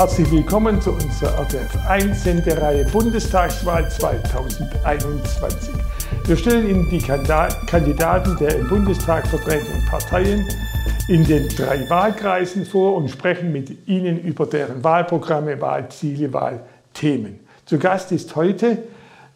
Herzlich willkommen zu unserer RTF 1 Sendereihe Bundestagswahl 2021. Wir stellen Ihnen die Kandidaten der im Bundestag vertretenen Parteien in den drei Wahlkreisen vor und sprechen mit Ihnen über deren Wahlprogramme, Wahlziele, Wahlthemen. Zu Gast ist heute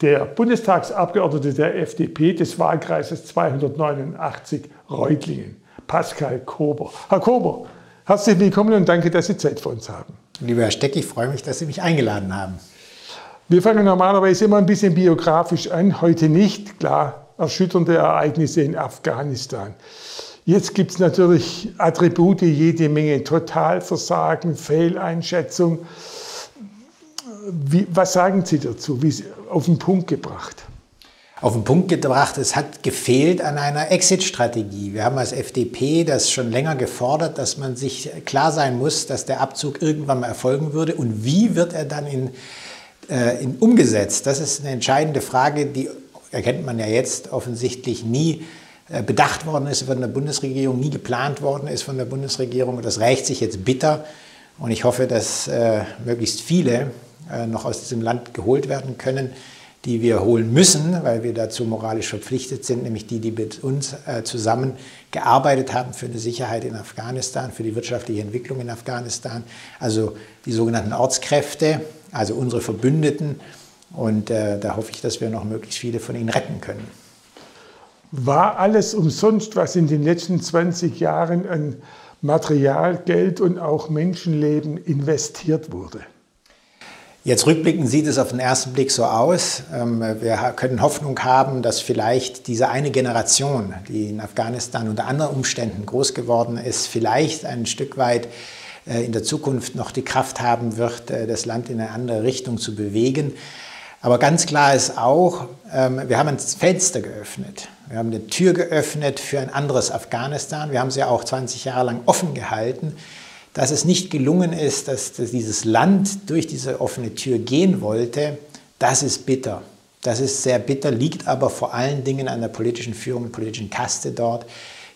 der Bundestagsabgeordnete der FDP des Wahlkreises 289 Reutlingen, Pascal Kober. Herr Kober, herzlich willkommen und danke, dass Sie Zeit für uns haben. Lieber Herr Steck, ich freue mich, dass Sie mich eingeladen haben. Wir fangen normalerweise immer ein bisschen biografisch an, heute nicht. Klar, erschütternde Ereignisse in Afghanistan. Jetzt gibt es natürlich Attribute, jede Menge Totalversagen, Fehleinschätzung. Wie, was sagen Sie dazu? Wie auf den Punkt gebracht? Auf den Punkt gebracht, es hat gefehlt an einer Exit-Strategie. Wir haben als FDP das schon länger gefordert, dass man sich klar sein muss, dass der Abzug irgendwann mal erfolgen würde. Und wie wird er dann in, äh, in umgesetzt? Das ist eine entscheidende Frage, die erkennt man ja jetzt offensichtlich nie äh, bedacht worden ist von der Bundesregierung, nie geplant worden ist von der Bundesregierung. Und das rächt sich jetzt bitter. Und ich hoffe, dass äh, möglichst viele äh, noch aus diesem Land geholt werden können, die wir holen müssen, weil wir dazu moralisch verpflichtet sind, nämlich die, die mit uns äh, zusammen gearbeitet haben für eine Sicherheit in Afghanistan, für die wirtschaftliche Entwicklung in Afghanistan, also die sogenannten Ortskräfte, also unsere Verbündeten. Und äh, da hoffe ich, dass wir noch möglichst viele von ihnen retten können. War alles umsonst, was in den letzten 20 Jahren an Material, Geld und auch Menschenleben investiert wurde? Jetzt rückblickend sieht es auf den ersten Blick so aus. Ähm, wir können Hoffnung haben, dass vielleicht diese eine Generation, die in Afghanistan unter anderen Umständen groß geworden ist, vielleicht ein Stück weit äh, in der Zukunft noch die Kraft haben wird, äh, das Land in eine andere Richtung zu bewegen. Aber ganz klar ist auch, ähm, wir haben ein Fenster geöffnet. Wir haben eine Tür geöffnet für ein anderes Afghanistan. Wir haben sie auch 20 Jahre lang offen gehalten dass es nicht gelungen ist, dass, dieses Land durch diese offene Tür gehen wollte, das ist bitter. Das ist sehr bitter, liegt aber vor allen Dingen an der politischen Führung, politischen Kaste dort,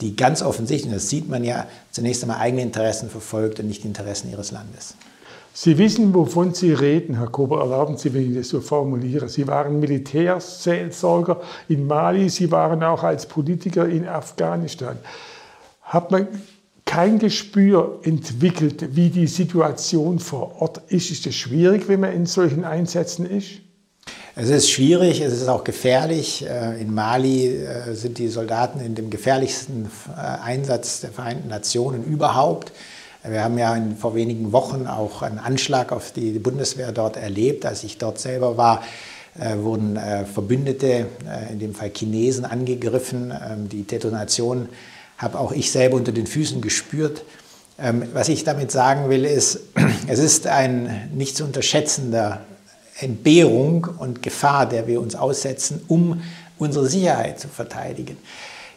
die ganz offensichtlich, das sieht man ja, zunächst einmal eigene Interessen verfolgt und nicht die Interessen ihres Landes. Sie wissen, wovon Sie reden, Herr Kober. Erlauben Sie, wenn ich das so formuliere. Sie waren Militärseelsorger in Mali, Sie waren auch als Politiker in Afghanistan. Hat man kein Gespür entwickelt, wie die Situation vor Ort ist. Ist es schwierig, wenn man in solchen Einsätzen ist? Es ist schwierig, es ist auch gefährlich. Äh, in Mali äh, sind die Soldaten in dem gefährlichsten äh, Einsatz der Vereinten Nationen überhaupt. Wir haben ja vor wenigen Wochen auch einen Anschlag auf die Bundeswehr dort erlebt. Als ich dort selber war, wurden Verbündete, in dem Fall Chinesen, angegriffen. Ähm, die Detonation habe auch ich selber unter den Füßen gespürt. Ähm, was ich damit sagen will, ist, es ist ein nicht zu unterschätzender Entbehrung und Gefahr, der wir uns aussetzen, um unsere Sicherheit zu verteidigen.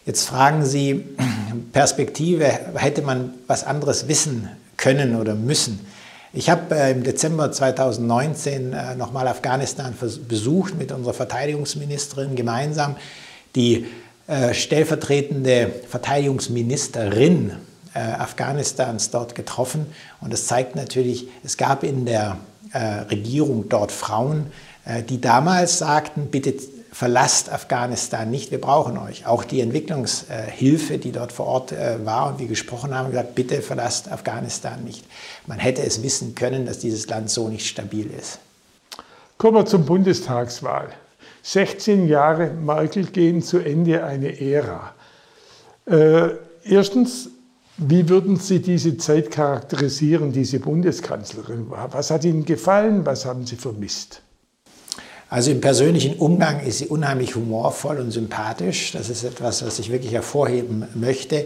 Jetzt fragen Sie, Perspektive, hätte man was anderes wissen können oder müssen? Ich habe äh, im Dezember 2019 äh, nochmal Afghanistan besucht mit unserer Verteidigungsministerin gemeinsam, die stellvertretende Verteidigungsministerin äh, Afghanistans dort getroffen. Und das zeigt natürlich, es gab in der äh, Regierung dort Frauen, äh, die damals sagten, bitte verlasst Afghanistan nicht, wir brauchen euch. Auch die Entwicklungshilfe, die dort vor Ort äh, war und wir gesprochen haben, gesagt, bitte verlasst Afghanistan nicht. Man hätte es wissen können, dass dieses Land so nicht stabil ist. Kommen wir zur Bundestagswahl. 16 Jahre Merkel gehen zu Ende eine Ära. Äh, erstens, wie würden Sie diese Zeit charakterisieren, diese Bundeskanzlerin? Was hat Ihnen gefallen, was haben Sie vermisst? Also im persönlichen Umgang ist sie unheimlich humorvoll und sympathisch. Das ist etwas, was ich wirklich hervorheben möchte.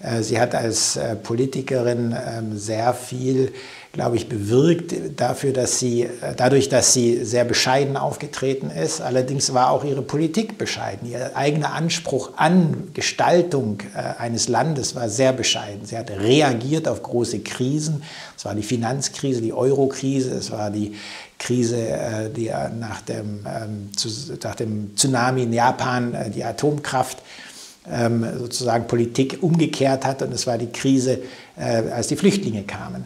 Äh, sie hat als äh, Politikerin ähm, sehr viel glaube ich, bewirkt dafür, dass sie, dadurch, dass sie sehr bescheiden aufgetreten ist. Allerdings war auch ihre Politik bescheiden. Ihr eigener Anspruch an Gestaltung äh, eines Landes war sehr bescheiden. Sie hat reagiert auf große Krisen. Es war die Finanzkrise, die Eurokrise, es war die Krise, äh, die nach dem, ähm, nach dem Tsunami in Japan äh, die Atomkraft ähm, sozusagen Politik umgekehrt hat und es war die Krise, als die Flüchtlinge kamen.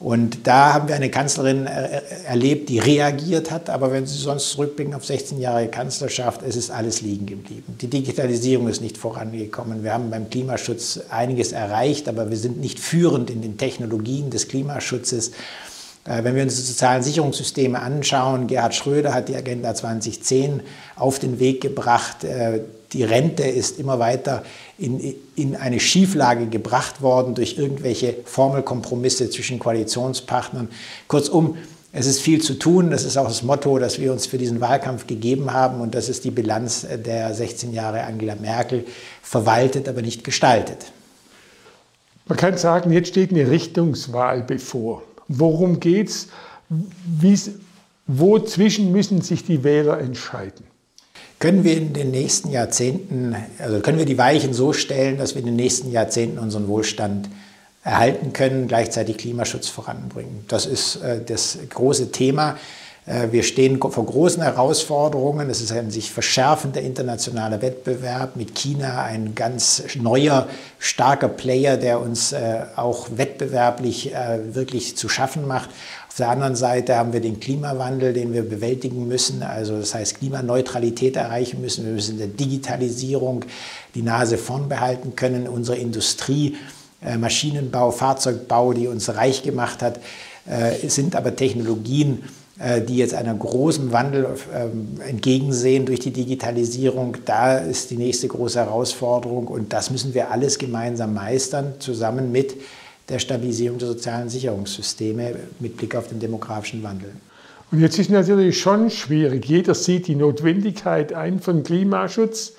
Und da haben wir eine Kanzlerin äh, erlebt, die reagiert hat. Aber wenn Sie sonst zurückblicken auf 16 Jahre Kanzlerschaft, es ist alles liegen geblieben. Die Digitalisierung ist nicht vorangekommen. Wir haben beim Klimaschutz einiges erreicht, aber wir sind nicht führend in den Technologien des Klimaschutzes. Äh, wenn wir uns die sozialen Sicherungssysteme anschauen, Gerhard Schröder hat die Agenda 2010 auf den Weg gebracht. Äh, die Rente ist immer weiter in, in eine Schieflage gebracht worden durch irgendwelche Formelkompromisse zwischen Koalitionspartnern. Kurzum, es ist viel zu tun. Das ist auch das Motto, das wir uns für diesen Wahlkampf gegeben haben. Und das ist die Bilanz der 16 Jahre Angela Merkel. Verwaltet, aber nicht gestaltet. Man kann sagen, jetzt steht eine Richtungswahl bevor. Worum geht es? Wozwischen müssen sich die Wähler entscheiden? Können wir in den nächsten Jahrzehnten, also können wir die Weichen so stellen, dass wir in den nächsten Jahrzehnten unseren Wohlstand erhalten können, gleichzeitig Klimaschutz voranbringen? Das ist äh, das große Thema. Äh, wir stehen vor großen Herausforderungen. Es ist ein sich verschärfender internationaler Wettbewerb mit China, ein ganz neuer, starker Player, der uns äh, auch wettbewerblich äh, wirklich zu schaffen macht. Auf der anderen Seite haben wir den Klimawandel, den wir bewältigen müssen. Also das heißt Klimaneutralität erreichen müssen. Wir müssen der Digitalisierung die Nase vorn behalten können. Unsere Industrie, Maschinenbau, Fahrzeugbau, die uns reich gemacht hat, sind aber Technologien, die jetzt einem großen Wandel ähm, entgegensehen durch die Digitalisierung. Da ist die nächste große Herausforderung und das müssen wir alles gemeinsam meistern, zusammen mit der Stabilisierung der sozialen Sicherungssysteme mit Blick auf den demografischen Wandel. Und jetzt ist natürlich schon schwierig. Jeder sieht die Notwendigkeit ein von Klimaschutz.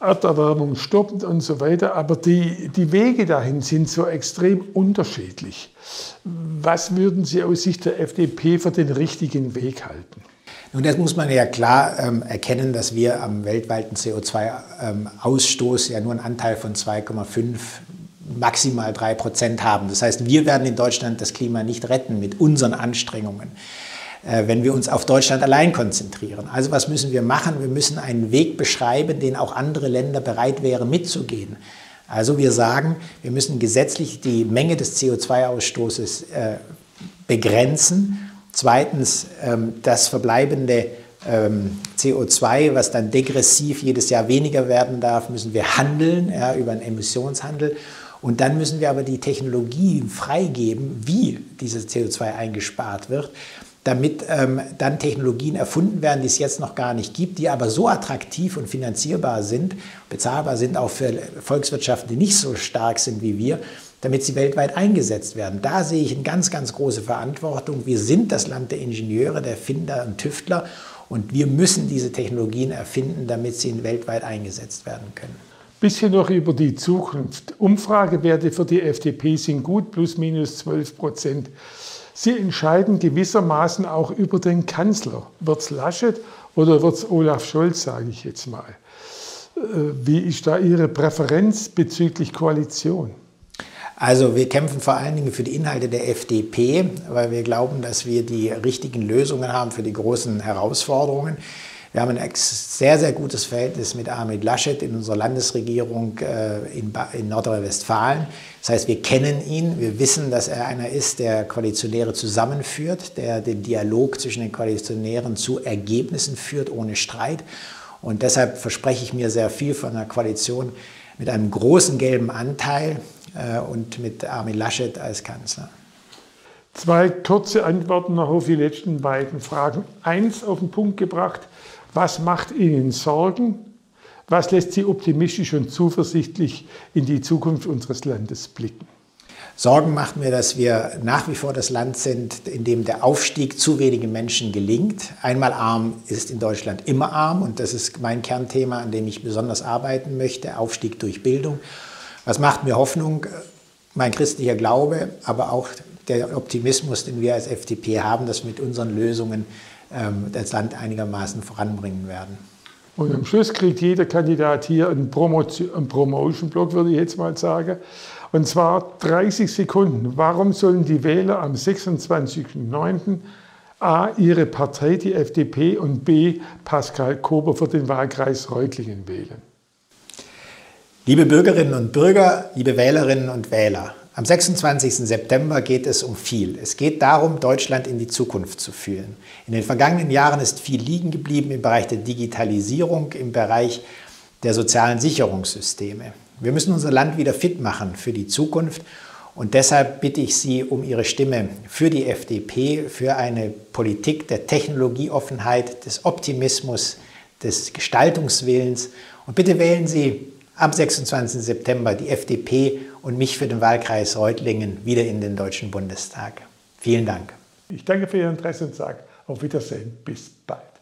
Erderwärmung stoppt und so weiter. Aber die, die Wege dahin sind so extrem unterschiedlich. Was würden Sie aus Sicht der FDP für den richtigen Weg halten? Nun, das muss man ja klar ähm, erkennen, dass wir am weltweiten CO2-Ausstoß ähm, ja nur einen Anteil von 2,5 maximal 3 Prozent haben. Das heißt, wir werden in Deutschland das Klima nicht retten mit unseren Anstrengungen. Äh, wenn wir uns auf Deutschland allein konzentrieren. Also was müssen wir machen? Wir müssen einen Weg beschreiben, den auch andere Länder bereit wären mitzugehen. Also wir sagen, wir müssen gesetzlich die Menge des CO2-Ausstoßes äh, begrenzen. Zweitens, ähm, das verbleibende ähm, CO2, was dann degressiv jedes Jahr weniger werden darf, müssen wir handeln ja, über einen Emissionshandel. Und dann müssen wir aber die Technologien freigeben, wie dieses CO2 eingespart wird damit ähm, dann Technologien erfunden werden, die es jetzt noch gar nicht gibt, die aber so attraktiv und finanzierbar sind, bezahlbar sind auch für Volkswirtschaften, die nicht so stark sind wie wir, damit sie weltweit eingesetzt werden. Da sehe ich eine ganz, ganz große Verantwortung. Wir sind das Land der Ingenieure, der Finder und Tüftler und wir müssen diese Technologien erfinden, damit sie weltweit eingesetzt werden können. Bisschen noch über die Zukunft. Umfragewerte für die FDP sind gut, plus minus 12 Prozent. Sie entscheiden gewissermaßen auch über den Kanzler. Wird es Laschet oder wird es Olaf Scholz, sage ich jetzt mal. Äh, wie ist da Ihre Präferenz bezüglich Koalition? Also wir kämpfen vor allen Dingen für die Inhalte der FDP, weil wir glauben, dass wir die richtigen Lösungen haben für die großen Herausforderungen. Wir haben ein sehr, sehr gutes Verhältnis mit Armin Laschet in unserer Landesregierung äh, in Nordrhein-Westfalen. Das heißt, wir kennen ihn, wir wissen, dass er einer ist, der Koalitionäre zusammenführt, der den Dialog zwischen den Koalitionären zu Ergebnissen führt, ohne Streit. Und deshalb verspreche ich mir sehr viel von einer Koalition mit einem großen gelben Anteil äh, und mit Armin Laschet als Kanzler. Zwei kurze Antworten noch auf die letzten beiden Fragen. Eins auf den Punkt gebracht. Was macht Ihnen Sorgen? Was lässt Sie optimistisch und zuversichtlich in die Zukunft unseres Landes blicken? Sorgen macht mir, dass wir nach wie vor das Land sind, in dem der Aufstieg zu wenigen Menschen gelingt. Einmal arm ist in Deutschland immer arm und das ist mein Kernthema, an dem ich besonders arbeiten möchte, Aufstieg durch Bildung. Was macht mir Hoffnung? Mein christlicher Glaube, aber auch der Optimismus, den wir als FDP haben, dass mit unseren Lösungen das Land einigermaßen voranbringen werden. Und am Schluss kriegt jeder Kandidat hier einen, einen Promotion-Block, würde ich jetzt mal sagen. Und zwar 30 Sekunden. Warum sollen die Wähler am 26.09. A. ihre Partei, die FDP, und B. Pascal Kober für den Wahlkreis Reutlingen wählen? Liebe Bürgerinnen und Bürger, liebe Wählerinnen und Wähler, Am 26. September geht es um viel. Es geht darum, Deutschland in die Zukunft zu führen. In den vergangenen Jahren ist viel liegen geblieben im Bereich der Digitalisierung, im Bereich der sozialen Sicherungssysteme. Wir müssen unser Land wieder fit machen für die Zukunft und deshalb bitte ich Sie um Ihre Stimme für die FDP, für eine Politik der Technologieoffenheit, des Optimismus, des Gestaltungswillens. Und bitte wählen Sie am 26. September die FDP und mich für den Wahlkreis Reutlingen wieder in den Deutschen Bundestag. Vielen Dank. Ich danke für Ihr Interesse und sage auf Wiedersehen. Bis bald.